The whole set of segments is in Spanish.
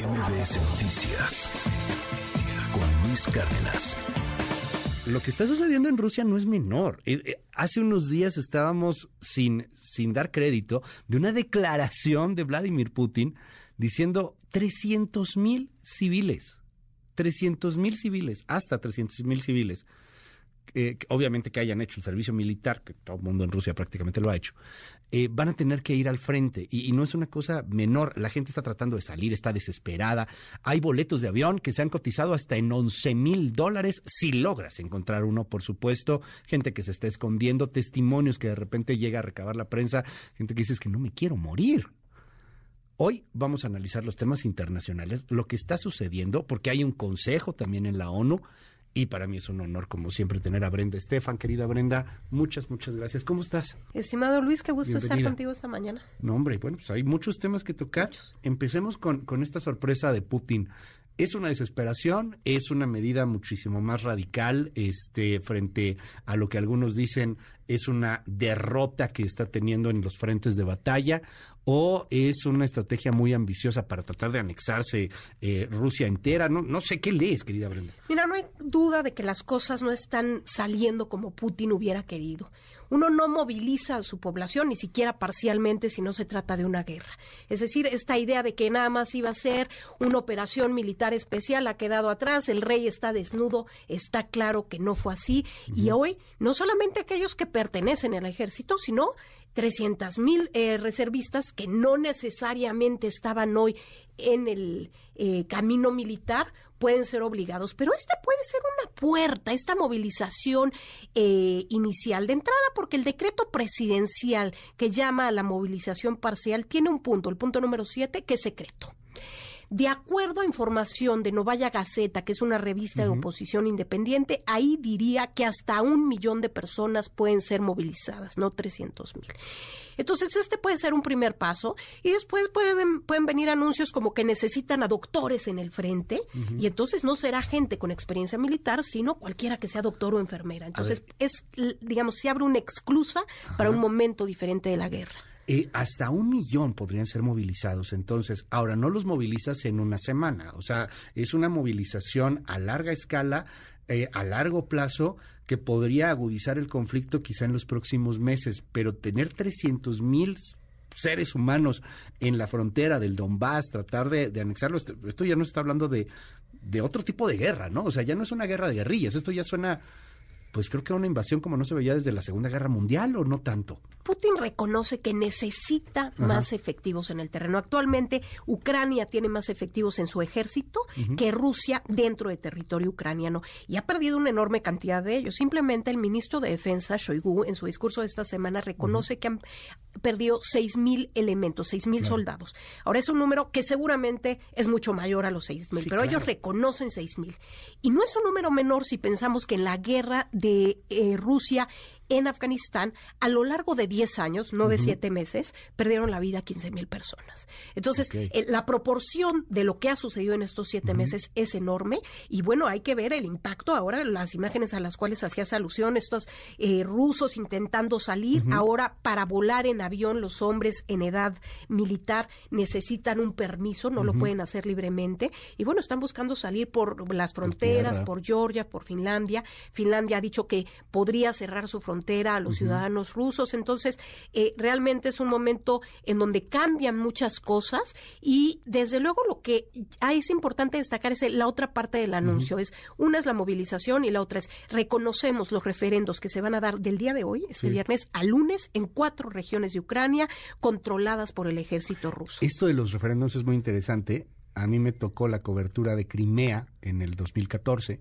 MBS Noticias con Luis Cárdenas. Lo que está sucediendo en Rusia no es menor. Eh, eh, hace unos días estábamos sin, sin dar crédito de una declaración de Vladimir Putin diciendo 300 mil civiles. 300 mil civiles, hasta 300 mil civiles eh, obviamente que hayan hecho el servicio militar, que todo el mundo en Rusia prácticamente lo ha hecho, eh, van a tener que ir al frente. Y, no es una cosa menor. La gente está tratando de salir, está desesperada. Hay boletos de avión que se han cotizado hasta en 11 mil dólares, si logras encontrar uno, por supuesto. Gente que se está escondiendo, testimonios que de repente llega a recabar la prensa, gente que dice que no me quiero morir. Hoy vamos a analizar los temas internacionales, lo que está sucediendo, porque hay un consejo también en la ONU y para mí es un honor, como siempre, tener a Brenda Estefan. Querida Brenda, muchas, muchas gracias. ¿Cómo estás? Estimado Luis, qué gusto estar contigo esta mañana. No, hombre, bueno, pues hay muchos temas que tocar. Empecemos con, con esta sorpresa de Putin. Es una desesperación, es una medida muchísimo más radical este, frente a lo que algunos dicen es una derrota que está teniendo en los frentes de batalla o es una estrategia muy ambiciosa para tratar de anexarse eh, Rusia entera. No, no sé qué lees, querida Brenda. Mira, no hay duda de que las cosas no están saliendo como Putin hubiera querido uno no moviliza a su población, ni siquiera parcialmente, si no se trata de una guerra. Es decir, esta idea de que nada más iba a ser una operación militar especial ha quedado atrás, el rey está desnudo, está claro que no fue así, y hoy no solamente aquellos que pertenecen al ejército, sino 300 mil eh, reservistas que no necesariamente estaban hoy en el eh, camino militar pueden ser obligados, pero esta puede ser una puerta, esta movilización eh, inicial de entrada, porque el decreto presidencial que llama a la movilización parcial tiene un punto, el punto número siete, que es secreto. De acuerdo a información de Novaya Gaceta, que es una revista de oposición independiente, ahí diría que hasta un millón de personas pueden ser movilizadas, no 300 mil. Entonces, este puede ser un primer paso y después pueden, pueden venir anuncios como que necesitan a doctores en el frente y entonces no será gente con experiencia militar, sino cualquiera que sea doctor o enfermera. Entonces, es, digamos, se abre una exclusa para un momento diferente de la guerra. Eh, hasta un millón podrían ser movilizados. Entonces, ahora no los movilizas en una semana. O sea, es una movilización a larga escala, eh, a largo plazo, que podría agudizar el conflicto quizá en los próximos meses. Pero tener 300 mil seres humanos en la frontera del Donbass, tratar de, de anexarlo, esto, ya no está hablando de, de otro tipo de guerra, ¿no? O sea, ya no es una guerra de guerrillas, esto ya suena pues creo que una invasión como no se veía desde la Segunda Guerra Mundial o no tanto. Putin reconoce que necesita más efectivos en el terreno. Actualmente Ucrania tiene más efectivos en su ejército que Rusia dentro de territorio ucraniano y ha perdido una enorme cantidad de ellos. Simplemente el ministro de Defensa, Shoigu, en su discurso de esta semana reconoce que han perdido 6.000 elementos, 6.000 soldados. Ahora es un número que seguramente es mucho mayor a los 6.000, pero ellos reconocen 6.000. Y no es un número menor si pensamos que en la guerra de eh, Rusia en Afganistán, a lo largo de 10 años, no de 7 meses, perdieron la vida 15 mil personas. Entonces, eh, la proporción de lo que ha sucedido en estos 7 meses es enorme y bueno, hay que ver el impacto. Ahora, las imágenes a las cuales hacías alusión, estos eh, rusos intentando salir, ahora para volar en avión los hombres en edad militar necesitan un permiso, no lo pueden hacer libremente y bueno, están buscando salir por las fronteras, por Georgia, por Finlandia. Finlandia ha dicho que podría cerrar su frontera a los ciudadanos rusos. Entonces, eh, realmente es un momento en donde cambian muchas cosas y desde luego lo que es importante destacar es la otra parte del anuncio. es Una es la movilización y la otra es reconocemos los referendos que se van a dar del día de hoy, este viernes, a lunes, en cuatro regiones de Ucrania controladas por el ejército ruso. Esto de los referendos es muy interesante. A mí me tocó la cobertura de Crimea en el 2014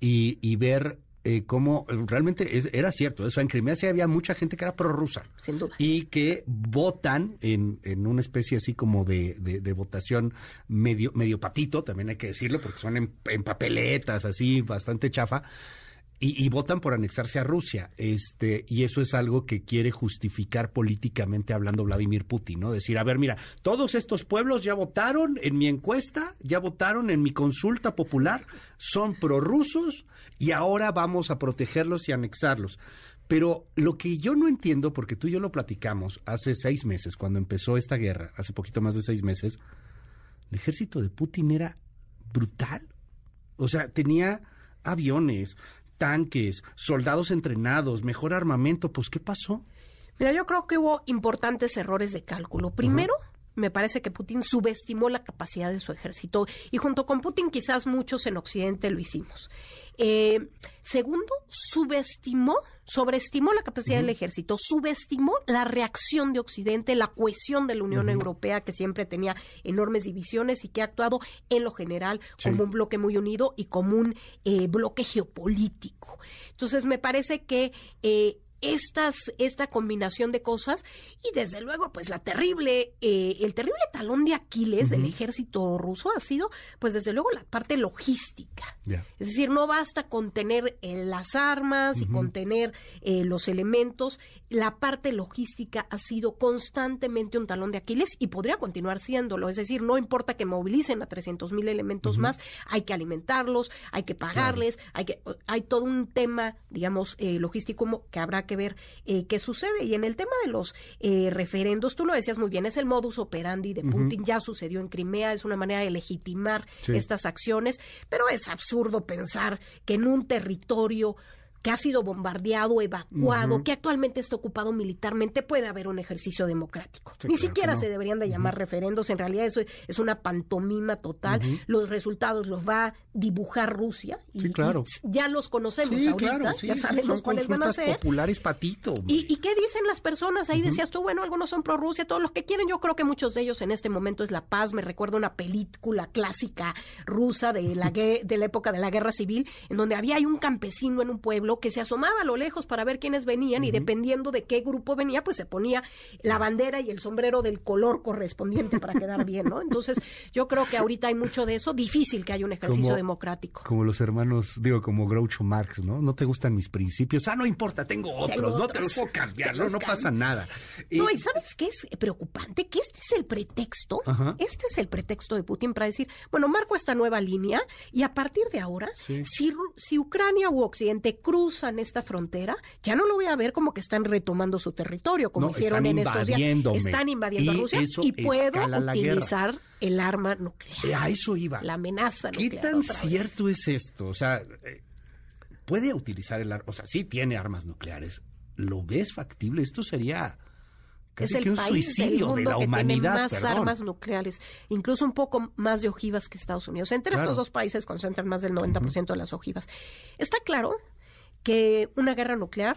y, y ver eh, cómo realmente era cierto. Eso en Crimea sí había mucha gente que era prorrusa. Sin duda. Y que votan en, en una especie así como de, de, votación medio, medio patito, también hay que decirlo, porque son en papeletas así, bastante chafa y, votan por anexarse a Rusia. Este, y eso es algo que quiere justificar políticamente hablando Vladimir Putin, ¿no? Decir, a ver, mira, todos estos pueblos ya votaron en mi encuesta, ya votaron en mi consulta popular, son prorrusos y ahora vamos a protegerlos y anexarlos. Pero lo que yo no entiendo, porque tú y yo lo platicamos hace seis meses, cuando empezó esta guerra, hace poquito más de seis meses, el ejército de Putin era brutal. O sea, tenía aviones, tanques, soldados entrenados, mejor armamento. Pues, ¿qué pasó? Mira, yo creo que hubo importantes errores de cálculo. Primero, me parece que Putin subestimó la capacidad de su ejército y junto con Putin quizás muchos en Occidente lo hicimos. Eh, segundo, subestimó, sobreestimó la capacidad del ejército, subestimó la reacción de Occidente, la cohesión de la Unión Europea, que siempre tenía enormes divisiones y que ha actuado en lo general como un bloque muy unido y como un eh, bloque geopolítico. Entonces, me parece que eh, estas, esta combinación de cosas y desde luego pues la terrible, eh, el terrible talón de Aquiles del ejército ruso ha sido pues desde luego la parte logística. Es decir, no basta con tener eh, las armas y con tener eh, los elementos, la parte logística ha sido constantemente un talón de Aquiles y podría continuar siéndolo. Es decir, no importa que movilicen a 300 mil elementos más, hay que alimentarlos, hay que pagarles, hay que hay todo un tema, digamos, logístico que habrá que ver eh, qué sucede. Y en el tema de los eh, referendos, tú lo decías muy bien, es el modus operandi de Putin, ya sucedió en Crimea, es una manera de legitimar estas acciones, pero es absurdo pensar que en un territorio que ha sido bombardeado, evacuado, que actualmente está ocupado militarmente, puede haber un ejercicio democrático. Ni siquiera se deberían de llamar referendos, en realidad eso es una pantomima total. Los resultados los va a dibujar Rusia y, claro. ya los conocemos ahorita, ya sabemos cuáles van a ser. populares patito. ¿Y, qué dicen las personas? Ahí decías tú, bueno, algunos son pro Rusia, todos los que quieren, yo creo que muchos de ellos en este momento es la paz. Me recuerdo una película clásica rusa de la, de la época de la guerra civil, en donde había un campesino en un pueblo que se asomaba a lo lejos para ver quiénes venían y dependiendo de qué grupo venía, pues se ponía la bandera y el sombrero del color correspondiente para quedar bien, ¿no? Entonces, yo creo que ahorita hay mucho de eso, difícil que haya un ejercicio democrático. Como los hermanos, digo, como Groucho Marx, ¿no? No te gustan mis principios, ah, no importa, tengo otros, no te los puedo cambiar, no, no pasa nada. No, y ¿sabes qué es preocupante? Que este es el pretexto, este es el pretexto de Putin para decir, bueno, marco esta nueva línea y a partir de ahora, si, si Ucrania u Occidente cruz cruzan esta frontera, ya no lo voy a ver como que están retomando su territorio, como hicieron en estos días. Están invadiendo a Rusia y puedo utilizar el arma nuclear. A eso iba. La amenaza nuclear. ¿Qué tan cierto es esto? O sea, eh, puede utilizar el arma, o sea, sí tiene armas nucleares. ¿Lo ves factible? Esto sería casi que un suicidio de la humanidad. Tiene más armas nucleares, incluso un poco más de ojivas que Estados Unidos. Entre estos dos países concentran más del 90% de las ojivas. Está claro que una guerra nuclear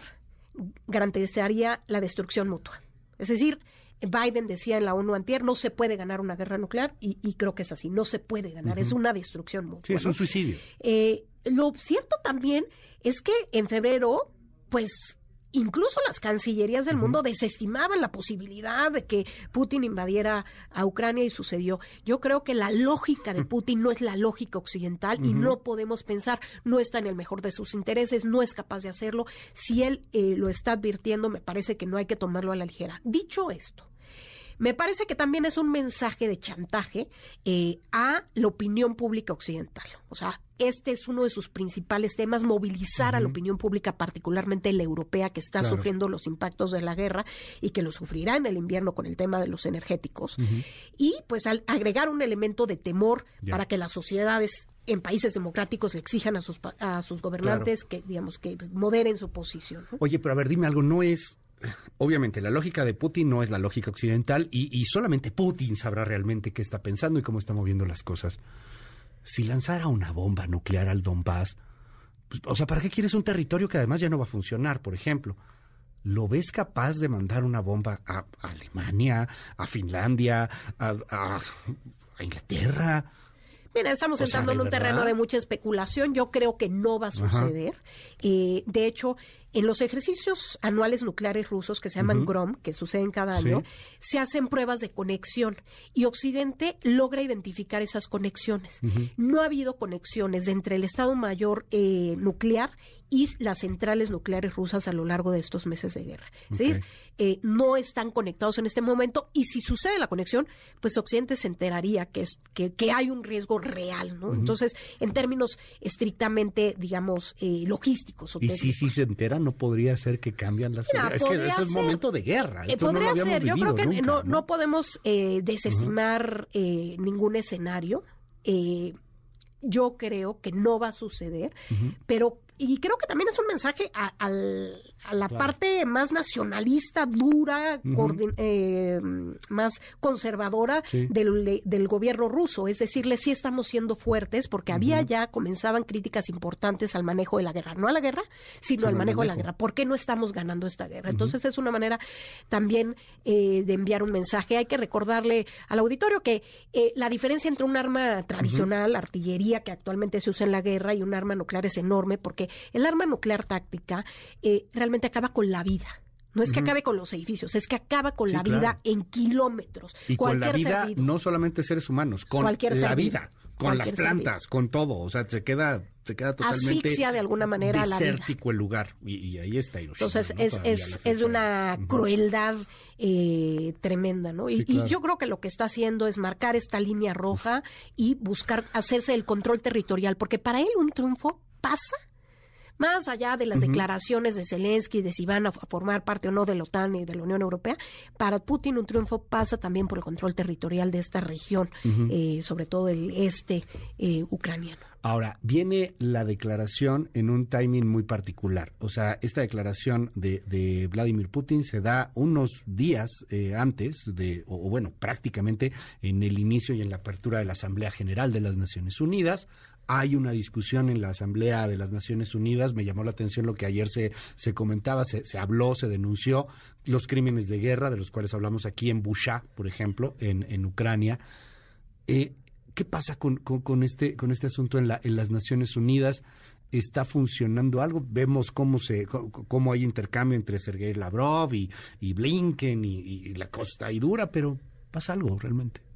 garantizaría la destrucción mutua. Es decir, Biden decía en la ONU antier, no se puede ganar una guerra nuclear y, creo que es así, no se puede ganar, es una destrucción mutua. Sí, es un suicidio. Eh, lo cierto también es que en febrero, pues Incluso las cancillerías del mundo desestimaban la posibilidad de que Putin invadiera a Ucrania y sucedió. Yo creo que la lógica de Putin no es la lógica occidental y no podemos pensar, no está en el mejor de sus intereses, no es capaz de hacerlo. Si él eh, lo está advirtiendo, me parece que no hay que tomarlo a la ligera. Dicho esto, me parece que también es un mensaje de chantaje eh, a la opinión pública occidental. O sea, este es uno de sus principales temas, movilizar a la opinión pública, particularmente la europea, que está sufriendo los impactos de la guerra y que lo sufrirá en el invierno con el tema de los energéticos. Y pues al agregar un elemento de temor para que las sociedades en países democráticos le exijan a sus, a sus gobernantes que, digamos, que moderen su posición. Oye, pero a ver, dime algo, ¿no es obviamente la lógica de Putin no es la lógica occidental y, solamente Putin sabrá realmente qué está pensando y cómo está moviendo las cosas. Si lanzara una bomba nuclear al Donbass, pues, o sea, ¿para qué quieres un territorio que además ya no va a funcionar, por ejemplo? ¿Lo ves capaz de mandar una bomba a, Alemania, a Finlandia, a, Inglaterra? Mira, estamos entrando en un terreno de mucha especulación. Yo creo que no va a suceder. Eh, de hecho, en los ejercicios anuales nucleares rusos que se llaman GROM, que suceden cada año, se hacen pruebas de conexión y Occidente logra identificar esas conexiones. No ha habido conexiones entre el Estado Mayor eh, nuclear y las centrales nucleares rusas a lo largo de estos meses de guerra. Es decir, eh, no están conectados en este momento y si sucede la conexión, pues Occidente se enteraría que, es, que, hay un riesgo real, ¿no? Entonces, en términos estrictamente, digamos, eh, logísticos. ¿Y si, si se enteran? Guerra no podría ser que cambian las cosas. Es que es un momento de guerra. Eh, podría ser. Yo creo que no, podemos eh, desestimar eh, ningún escenario. yo creo que no va a suceder, pero y creo que también es un mensaje a, la parte más nacionalista, dura, eh, más conservadora del, gobierno ruso. Es decirle, sí estamos siendo fuertes porque había ya, comenzaban críticas importantes al manejo de la guerra. No a la guerra, sino al manejo, de la guerra. ¿Por qué no estamos ganando esta guerra? Entonces es una manera también eh, de enviar un mensaje. Hay que recordarle al auditorio que eh, la diferencia entre un arma tradicional, artillería, que actualmente se usa en la guerra, y un arma nuclear es enorme porque el arma nuclear táctica eh, acaba con la vida. No es que acabe con los edificios, es que acaba con la vida en kilómetros. Y con la vida, no solamente seres humanos, con la vida, con las plantas, con todo. O sea, se queda, se queda totalmente. Asfixia de alguna manera desértico el lugar. Y, ahí está Entonces, es, es, es, una crueldad eh, tremenda, ¿no? Y, yo creo que lo que está haciendo es marcar esta línea roja y buscar hacerse el control territorial, porque para él un triunfo pasa más allá de las declaraciones de Zelensky de si van a formar parte o no de la OTAN y de la Unión Europea, para Putin un triunfo pasa también por el control territorial de esta región, eh, sobre todo el este eh, ucraniano. Ahora, viene la declaración en un timing muy particular. O sea, esta declaración de, Vladimir Putin se da unos días eh, antes de, o, bueno, prácticamente en el inicio y en la apertura de la Asamblea General de las Naciones Unidas. Hay una discusión en la Asamblea de las Naciones Unidas. Me llamó la atención lo que ayer se, se comentaba, se, habló, se denunció los crímenes de guerra, de los cuales hablamos aquí en Busha, por ejemplo, en, en Ucrania. Eh, ¿Qué pasa con, con, este, con este asunto en, la, en las Naciones Unidas? ¿Está funcionando algo? Vemos cómo, se, cómo hay intercambio entre Sergei Lavrov y, y Blinken y, la cosa está dura, pero pasa algo realmente.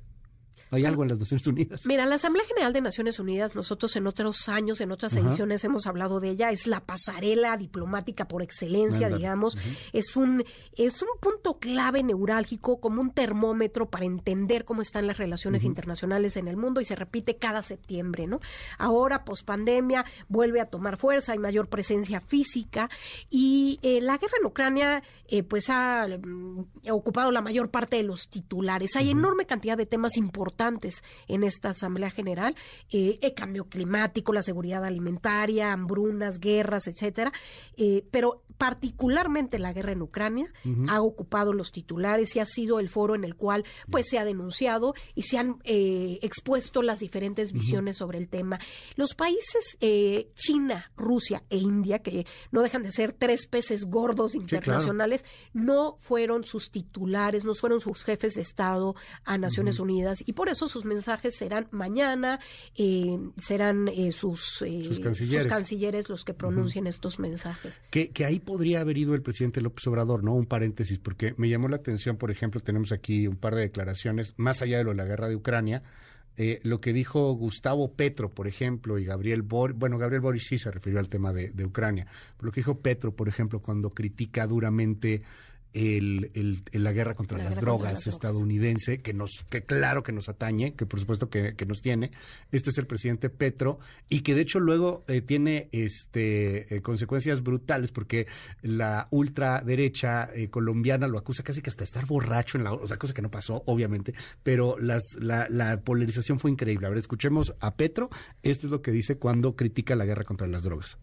¿Hay algo en las Naciones Unidas? Mira, la Asamblea General de Naciones Unidas, nosotros en otros años, en otras ediciones hemos hablado de ella, es la pasarela diplomática por excelencia, digamos. Es un es un punto clave neurálgico, como un termómetro para entender cómo están las relaciones internacionales en el mundo y se repite cada septiembre, ¿no? Ahora, pospandemia, vuelve a tomar fuerza, hay mayor presencia física y eh, la guerra en Ucrania, eh, pues ha mm, ocupado la mayor parte de los titulares. Hay enorme cantidad de temas importantes en esta Asamblea General, eh, el cambio climático, la seguridad alimentaria, hambrunas, guerras, etcétera, eh, pero particularmente la guerra en Ucrania ha ocupado los titulares y ha sido el foro en el cual pues se ha denunciado y se han eh, expuesto las diferentes visiones sobre el tema. Los países China, Rusia e India, que no dejan de ser tres peces gordos internacionales, no fueron sus titulares, no fueron sus jefes de Estado a Naciones Unidas y por eso sus mensajes serán mañana, eh, serán eh, eh, sus, cancilleres. los que pronuncien estos mensajes. Que, que ahí podría haber ido el presidente López Obrador, ¿no? Un paréntesis, porque me llamó la atención, por ejemplo, tenemos aquí un par de declaraciones, más allá de lo de la guerra de Ucrania, lo que dijo Gustavo Petro, por ejemplo, y Gabriel Boric, bueno, Gabriel Boric sí se refirió al tema de, de Ucrania, pero lo que dijo Petro, por ejemplo, cuando critica duramente el, el, la guerra contra las drogas estadounidense, que nos, que claro que nos atañe, que por supuesto que, nos tiene. Este es el presidente Petro, y que de hecho luego eh, tiene este eh, consecuencias brutales, porque la ultraderecha eh, colombiana lo acusa casi que hasta estar borracho en la o sea, cosa que no pasó, obviamente, pero las, la, la polarización fue increíble. A ver, escuchemos a Petro, esto es lo que dice cuando critica la guerra contra las drogas.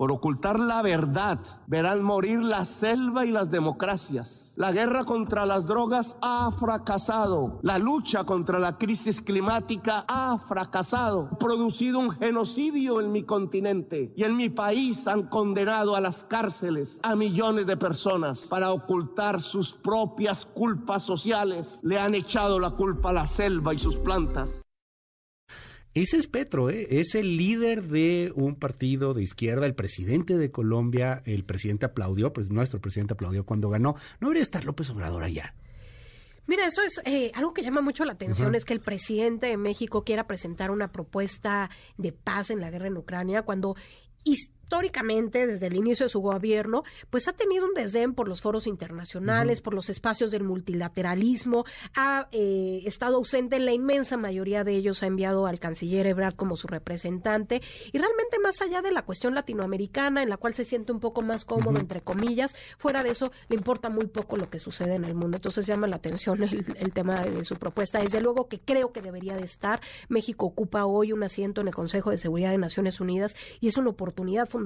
Por ocultar la verdad, verán morir la selva y las democracias. La guerra contra las drogas ha fracasado. La lucha contra la crisis climática ha fracasado. Ha producido un genocidio en mi continente y en mi país han condenado a las cárceles a millones de personas para ocultar sus propias culpas sociales. Le han echado la culpa a la selva y sus plantas. Ese es Petro, ¿eh? es el líder de un partido de izquierda, el presidente de Colombia, el presidente aplaudió, pues nuestro presidente aplaudió cuando ganó. No debería estar López Obrador allá. Mira, eso es eh, algo que llama mucho la atención, es que el presidente de México quiera presentar una propuesta de paz en la guerra en Ucrania cuando históricamente, desde el inicio de su gobierno, pues ha tenido un desdén por los foros internacionales, por los espacios del multilateralismo, ha eh, estado ausente en la inmensa mayoría de ellos, ha enviado al canciller Ebrard como su representante, y realmente más allá de la cuestión latinoamericana, en la cual se siente un poco más cómodo, entre comillas, fuera de eso, le importa muy poco lo que sucede en el mundo. Entonces llama la atención el, tema de, de su propuesta. Desde luego que creo que debería de estar. México ocupa hoy un asiento en el Consejo de Seguridad de Naciones Unidas y es una oportunidad fundamental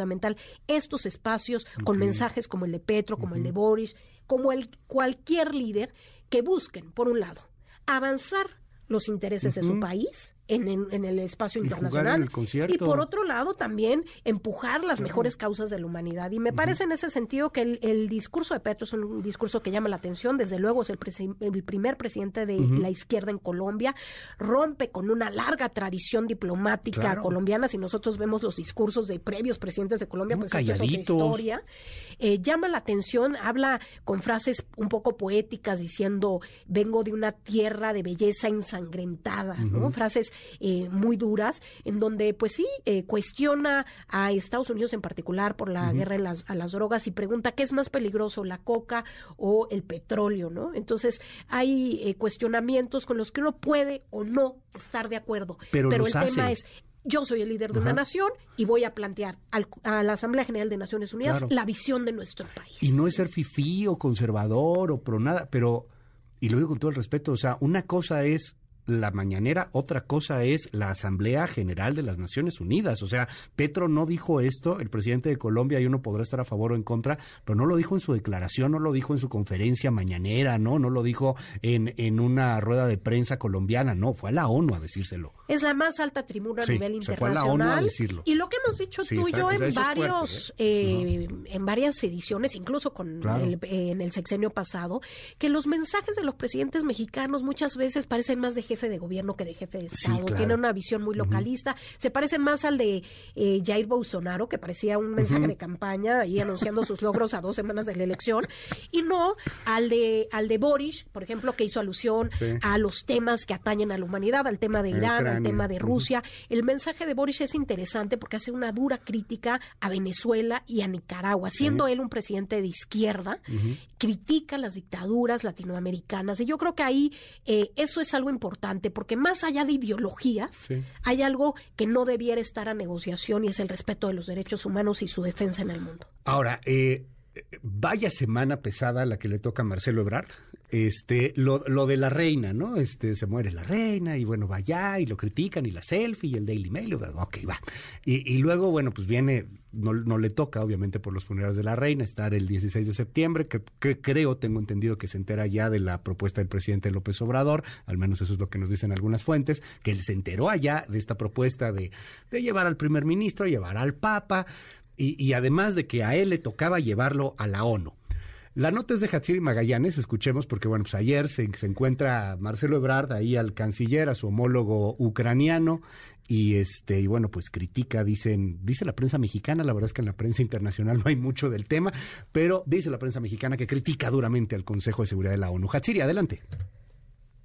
estos espacios con mensajes como el de Petro, como el de Boris, como el cualquier líder que busquen, por un lado, avanzar los intereses de su país en, el espacio internacional. y por otro lado, también empujar las mejores causas de la humanidad. Y me parece en ese sentido que el, discurso de Petro es un discurso que llama la atención. Desde luego es el, primer presidente de la izquierda en Colombia. Rompe con una larga tradición diplomática colombiana. Si nosotros vemos los discursos de previos presidentes de Colombia, pues es otra historia. Eh, llama la atención, habla con frases un poco poéticas diciendo vengo de una tierra de belleza ensangrentada, ¿no? Frases eh, muy duras, en donde pues sí eh, cuestiona a Estados Unidos en particular por la guerra a las drogas y pregunta qué es más peligroso, la coca o el petróleo, ¿no? Entonces hay eh, cuestionamientos con los que uno puede o no estar de acuerdo, pero, el tema es yo soy el líder de una nación y voy a plantear a la Asamblea General de Naciones Unidas la visión de nuestro país. Y no es ser fifí o conservador o pro nada, pero, y lo digo con todo el respeto, o sea, una cosa es la mañanera, otra cosa es la Asamblea General de las Naciones Unidas. O sea, Petro no dijo esto, el presidente de Colombia, y uno podrá estar a favor o en contra, pero no lo dijo en su declaración, no lo dijo en su conferencia mañanera, no, no lo dijo en, en una rueda de prensa colombiana, no, fue a la ONU a decírselo. Es la más alta tribuna a nivel internacional. Fue a la ONU a decirlo. Y lo que hemos dicho tú y yo en varios, ¿eh? Eh, en varias ediciones, incluso con en el sexenio pasado, que los mensajes de los presidentes mexicanos muchas veces parecen más de jefe de gobierno que de jefe de Estado. Tiene una visión muy localista. Se parece más al de eh, Jair Bolsonaro, que parecía un mensaje de campaña y anunciando sus logros a dos semanas de la elección, y no al de, al de Boris, por ejemplo, que hizo alusión a los temas que atañen a la humanidad, al tema de Irán, al tema de Rusia. El mensaje de Boris es interesante porque hace una dura crítica a Venezuela y a Nicaragua. Siendo él un presidente de izquierda, critica las dictaduras latinoamericanas. Y yo creo que ahí eh, eso es algo importante porque más allá de ideologías, hay algo que no debiera estar a negociación y es el respeto de los derechos humanos y su defensa en el mundo. Ahora, eh, vaya semana pesada la que le toca a Marcelo Ebrard. Este, lo, lo, de la reina, ¿no? Este, se muere la reina y bueno, va allá y lo critican y la selfie y el Daily Mail, ok, va. Y, luego, bueno, pues viene, no, no, le toca, obviamente, por los funerales de la reina, estar el 16 de septiembre, que, creo, tengo entendido que se entera ya de la propuesta del presidente López Obrador, al menos eso es lo que nos dicen algunas fuentes, que él se enteró allá de esta propuesta de, de llevar al primer ministro, llevar al papa, y, además de que a él le tocaba llevarlo a la ONU. La nota es de Hatsiri Magallanes, escuchemos, porque bueno, pues ayer se, se, encuentra Marcelo Ebrard ahí al canciller, a su homólogo ucraniano, y este, y bueno, pues critica, dicen, dice la prensa mexicana, la verdad es que en la prensa internacional no hay mucho del tema, pero dice la prensa mexicana que critica duramente al Consejo de Seguridad de la ONU. Hatsiri, adelante.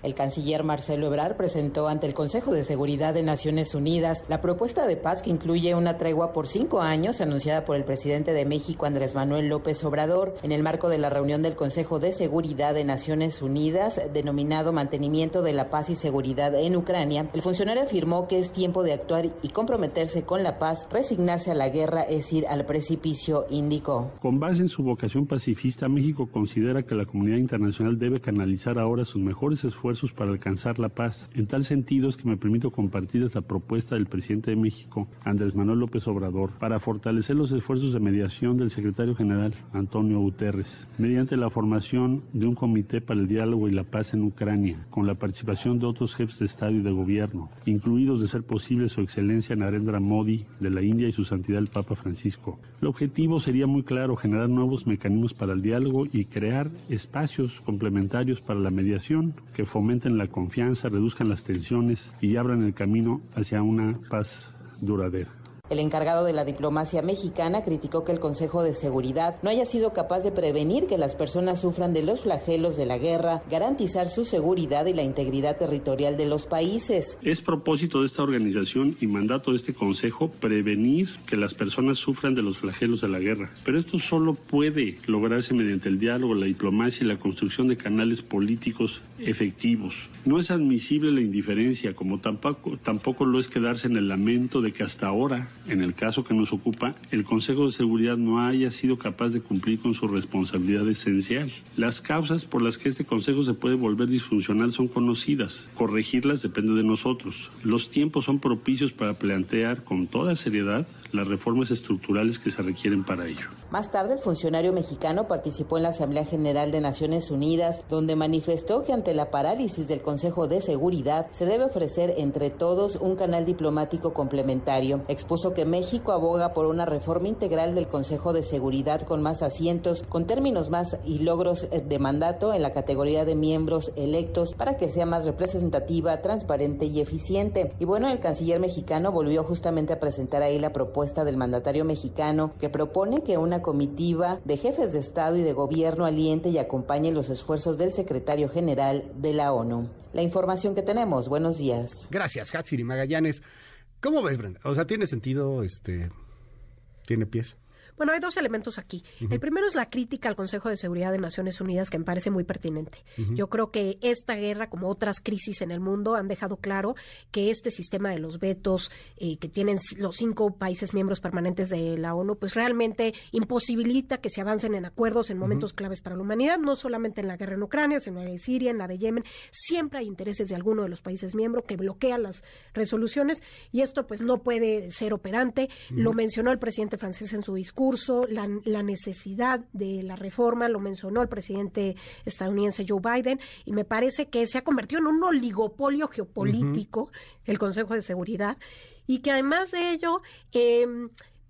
El canciller Marcelo Ebrard presentó ante el Consejo de Seguridad de Naciones Unidas la propuesta de paz que incluye una tregua por cinco años anunciada por el presidente de México Andrés Manuel López Obrador en el marco de la reunión del Consejo de Seguridad de Naciones Unidas denominado Mantenimiento de la Paz y Seguridad en Ucrania. El funcionario afirmó que es tiempo de actuar y comprometerse con la paz, resignarse a la guerra es ir al precipicio, indicó. Con base en su vocación pacifista, México considera que la comunidad internacional debe canalizar ahora sus mejores esfuerzos para alcanzar la paz. En tal sentido es que me permito compartir esta propuesta del presidente de México, Andrés Manuel López Obrador, para fortalecer los esfuerzos de mediación del secretario general, Antonio Guterres, mediante la formación de un comité para el diálogo y la paz en Ucrania, con la participación de otros jefes de Estado y de gobierno, incluidos de ser posible su excelencia Narendra Modi de la India y su santidad el Papa Francisco. El objetivo sería muy claro, generar nuevos mecanismos para el diálogo y crear espacios complementarios para la mediación que fomenten la confianza, reduzcan las tensiones y abran el camino hacia una paz duradera. El encargado de la diplomacia mexicana criticó que el Consejo de Seguridad no haya sido capaz de prevenir que las personas sufran de los flagelos de la guerra, garantizar su seguridad y la integridad territorial de los países. Es propósito de esta organización y mandato de este Consejo prevenir que las personas sufran de los flagelos de la guerra. Pero esto solo puede lograrse mediante el diálogo, la diplomacia y la construcción de canales políticos efectivos. No es admisible la indiferencia, como tampoco, tampoco lo es quedarse en el lamento de que hasta ahora, en el caso que nos ocupa, el Consejo de Seguridad no haya sido capaz de cumplir con su responsabilidad esencial. Las causas por las que este Consejo se puede volver disfuncional son conocidas. Corregirlas depende de nosotros. Los tiempos son propicios para plantear con toda seriedad las reformas estructurales que se requieren para ello. Más tarde, el funcionario mexicano participó en la Asamblea General de Naciones Unidas, donde manifestó que ante la parálisis del Consejo de Seguridad se debe ofrecer entre todos un canal diplomático complementario. Expuso que México aboga por una reforma integral del Consejo de Seguridad con más asientos, con términos más y logros de mandato en la categoría de miembros electos para que sea más representativa, transparente y eficiente. Y bueno, el canciller mexicano volvió justamente a presentar ahí la propuesta del mandatario mexicano que propone que una comitiva de jefes de Estado y de gobierno aliente y acompañe los esfuerzos del secretario general de la ONU. La información que tenemos. Buenos días. Gracias, Hatsiri Magallanes. ¿Cómo ves, Brenda? O sea, ¿tiene sentido, este, tiene pies? Bueno, hay dos elementos aquí. El primero es la crítica al Consejo de Seguridad de Naciones Unidas, que me parece muy pertinente. Yo creo que esta guerra, como otras crisis en el mundo, han dejado claro que este sistema de los vetos eh, que tienen los cinco países miembros permanentes de la ONU, pues realmente imposibilita que se avancen en acuerdos en momentos claves para la humanidad, no solamente en la guerra en Ucrania, sino en Siria, en la de Yemen. Siempre hay intereses de alguno de los países miembros que bloquean las resoluciones y esto pues no puede ser operante. Lo mencionó el presidente francés en su discurso la, la, necesidad de la reforma, lo mencionó el presidente estadounidense Joe Biden, y me parece que se ha convertido en un oligopolio geopolítico, el Consejo de Seguridad, y que además de ello, eh,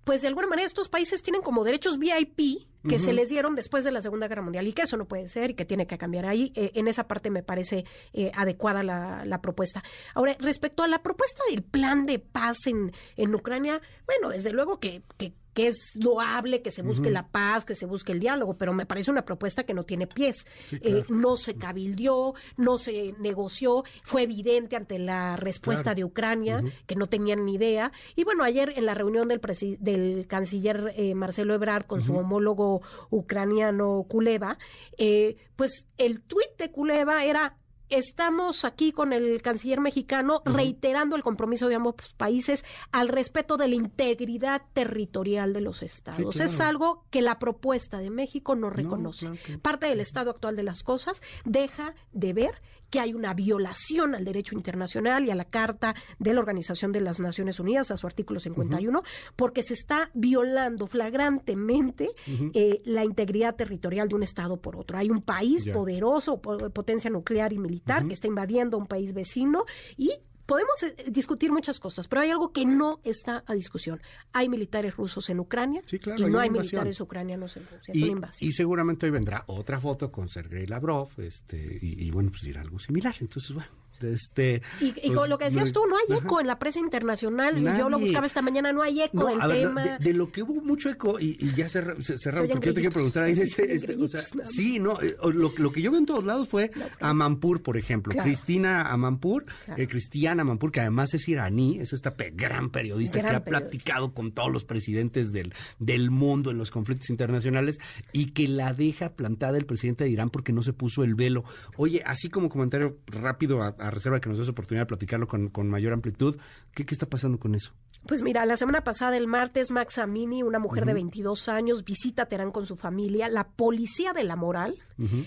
pues de alguna manera estos países tienen como derechos VIP que se les dieron después de la Segunda Guerra Mundial y que eso no puede ser y que tiene que cambiar ahí. Eh, en esa parte me parece eh, adecuada la, la, propuesta. Ahora, respecto a la propuesta del plan de paz en, en Ucrania, bueno, desde luego que, que que es loable que se busque la paz, que se busque el diálogo, pero me parece una propuesta que no tiene pies. Eh, no se cabildió, no se negoció, fue evidente ante la respuesta de Ucrania que no tenían ni idea. Y bueno, ayer en la reunión del, del canciller eh, Marcelo Ebrard con su homólogo ucraniano Kuleva, eh, pues el tuit de Kuleva era estamos aquí con el canciller mexicano reiterando el compromiso de ambos países al respeto de la integridad territorial de los estados. Es algo que la propuesta de México no reconoce. Parte del estado actual de las cosas deja de ver que hay una violación al derecho internacional y a la Carta de la Organización de las Naciones Unidas, a su artículo 51, porque se está violando flagrantemente eh, la integridad territorial de un Estado por otro. Hay un país poderoso, potencia nuclear y militar, que está invadiendo un país vecino y podemos eh, discutir muchas cosas, pero hay algo que no está a discusión. Hay militares rusos en Ucrania y no hay, militares ucranianos en Rusia. Y, y, seguramente hoy vendrá otra foto con Sergei Lavrov este, y, y bueno, pues dirá algo similar. Entonces, bueno, este, y, con pues, lo que decías tú, no hay eco en la prensa internacional. Yo lo buscaba esta mañana, no hay eco del tema. de, lo que hubo mucho eco, y, ya cerramos, porque yo te quiero preguntar ahí. Este, o sea, sí, no, eh, lo, lo, que yo veo en todos lados fue a Mampur, por ejemplo. Cristina Amampur, eh, Cristiana Amampur, que además es iraní, es esta gran periodista que ha platicado con todos los presidentes del, del mundo en los conflictos internacionales y que la deja plantada el presidente de Irán porque no se puso el velo. Oye, así como comentario rápido a reserva que nos des oportunidad de platicarlo con, mayor amplitud. ¿Qué, ¿Qué, está pasando con eso? Pues mira, la semana pasada, el martes, Max Amini, una mujer de 22 años, visita Teherán con su familia. La policía de la moral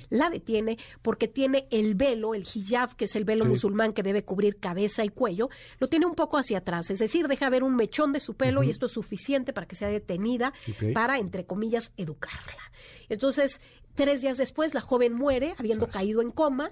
la detiene porque tiene el velo, el hijab, que es el velo musulmán que debe cubrir cabeza y cuello, lo tiene un poco hacia atrás. Es decir, deja ver un mechón de su pelo y esto es suficiente para que sea detenida para, entre comillas, educarla. Entonces, tres días después, la joven muere, habiendo caído en coma.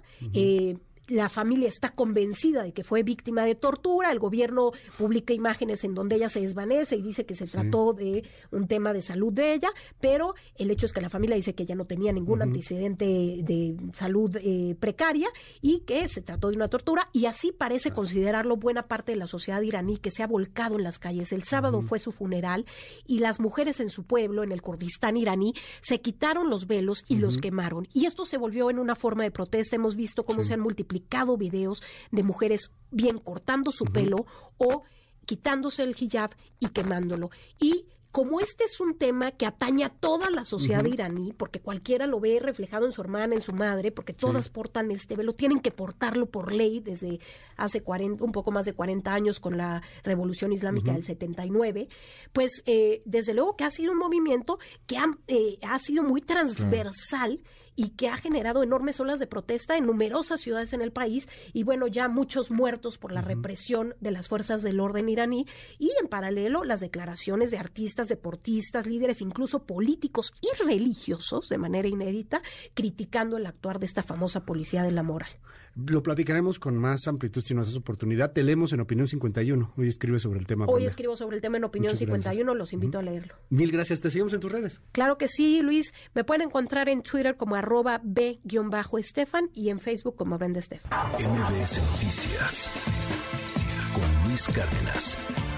La familia está convencida de que fue víctima de tortura, el gobierno publica imágenes en donde ella se desvanece y dice que se trató de un tema de salud de ella, pero el hecho es que la familia dice que ella no tenía ningún antecedente de salud eh, precaria y que se trató de una tortura y así parece considerarlo buena parte de la sociedad iraní que se ha volcado en las calles. El sábado fue su funeral y las mujeres en su pueblo, en el Kurdistán iraní, se quitaron los velos y los quemaron. Y esto se volvió en una forma de protesta. Hemos visto cómo se han multiplicado videos de mujeres bien cortando su pelo o quitándose el hijab y quemándolo. Y como este es un tema que atañe a toda la sociedad iraní, porque cualquiera lo ve reflejado en su hermana, en su madre, porque todas portan este velo, tienen que portarlo por ley desde hace 40, un poco más de 40 años con la Revolución Islámica del 79, pues eh, desde luego que ha sido un movimiento que ha, eh, ha sido muy transversal y que ha generado enormes olas de protesta en numerosas ciudades en el país y bueno, ya muchos muertos por la represión de las fuerzas del orden iraní y en paralelo las declaraciones de artistas, deportistas, líderes, incluso políticos y religiosos de manera inédita criticando el actuar de esta famosa policía de la moral. Lo platicaremos con más amplitud si nos das oportunidad. Te leemos en Opinión 51. Hoy escribe sobre el tema. Hoy escribo sobre el tema en Opinión 51. Los invito a leerlo. Mil gracias. Te seguimos en tus redes. Claro que sí, Luis. Me pueden encontrar en Twitter como arroba b-estefan y en Facebook como Brenda Estefan. MBS Noticias con Luis Cárdenas.